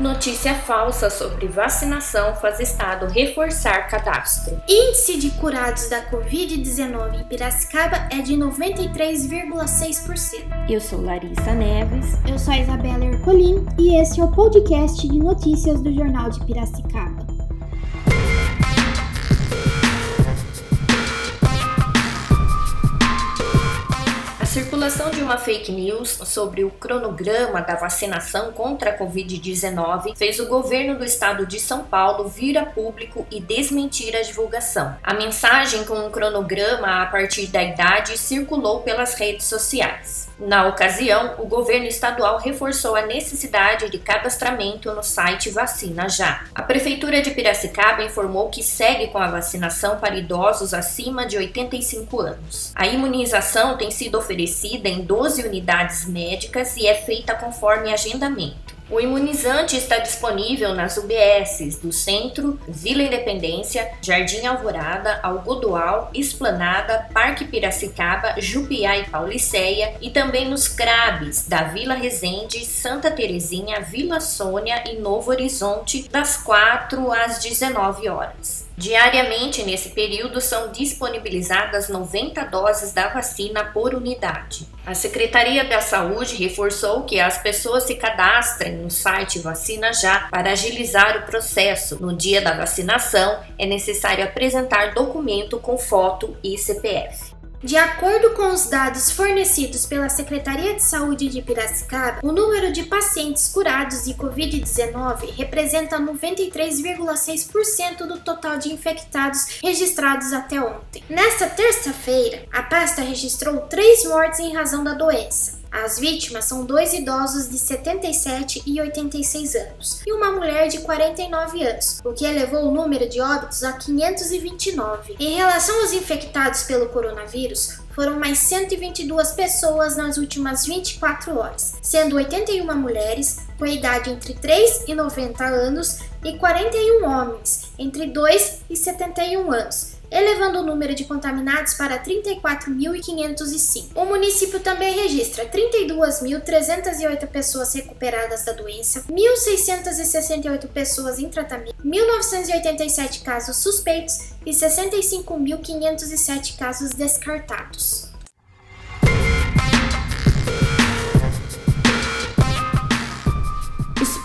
Notícia falsa sobre vacinação faz Estado reforçar cadastro. Índice de curados da Covid-19 em Piracicaba é de 93,6%. Eu sou Larissa Neves. Eu sou a Isabela Ercolim e esse é o podcast de notícias do Jornal de Piracicaba. Circulação de uma fake news sobre o cronograma da vacinação contra a Covid-19 fez o governo do estado de São Paulo vir a público e desmentir a divulgação. A mensagem com um cronograma a partir da idade circulou pelas redes sociais. Na ocasião, o governo estadual reforçou a necessidade de cadastramento no site Vacina Já. A Prefeitura de Piracicaba informou que segue com a vacinação para idosos acima de 85 anos. A imunização tem sido oferecida em 12 unidades médicas e é feita conforme agendamento. O imunizante está disponível nas UBSs do Centro, Vila Independência, Jardim Alvorada, Algodual, Esplanada, Parque Piracicaba, Jupiá e Pauliceia e também nos CRABs da Vila Resende, Santa Terezinha, Vila Sônia e Novo Horizonte, das 4 às 19 horas. Diariamente, nesse período, são disponibilizadas 90 doses da vacina por unidade. A Secretaria da Saúde reforçou que as pessoas se cadastrem no site Vacina Já para agilizar o processo. No dia da vacinação, é necessário apresentar documento com foto e CPF. De acordo com os dados fornecidos pela Secretaria de Saúde de Piracicaba, o número de pacientes curados de Covid-19 representa 93,6% do total de infectados registrados até ontem. Nesta terça-feira, a pasta registrou três mortes em razão da doença. As vítimas são dois idosos de 77 e 86 anos e uma mulher de 49 anos, o que elevou o número de óbitos a 529. Em relação aos infectados pelo coronavírus, foram mais 122 pessoas nas últimas 24 horas, sendo 81 mulheres com idade entre 3 e 90 anos e 41 homens entre 2 e 71 anos elevando o número de contaminados para 34.505. O município também registra 32.308 pessoas recuperadas da doença, 1.668 pessoas em tratamento, 1.987 casos suspeitos e 65.507 casos descartados.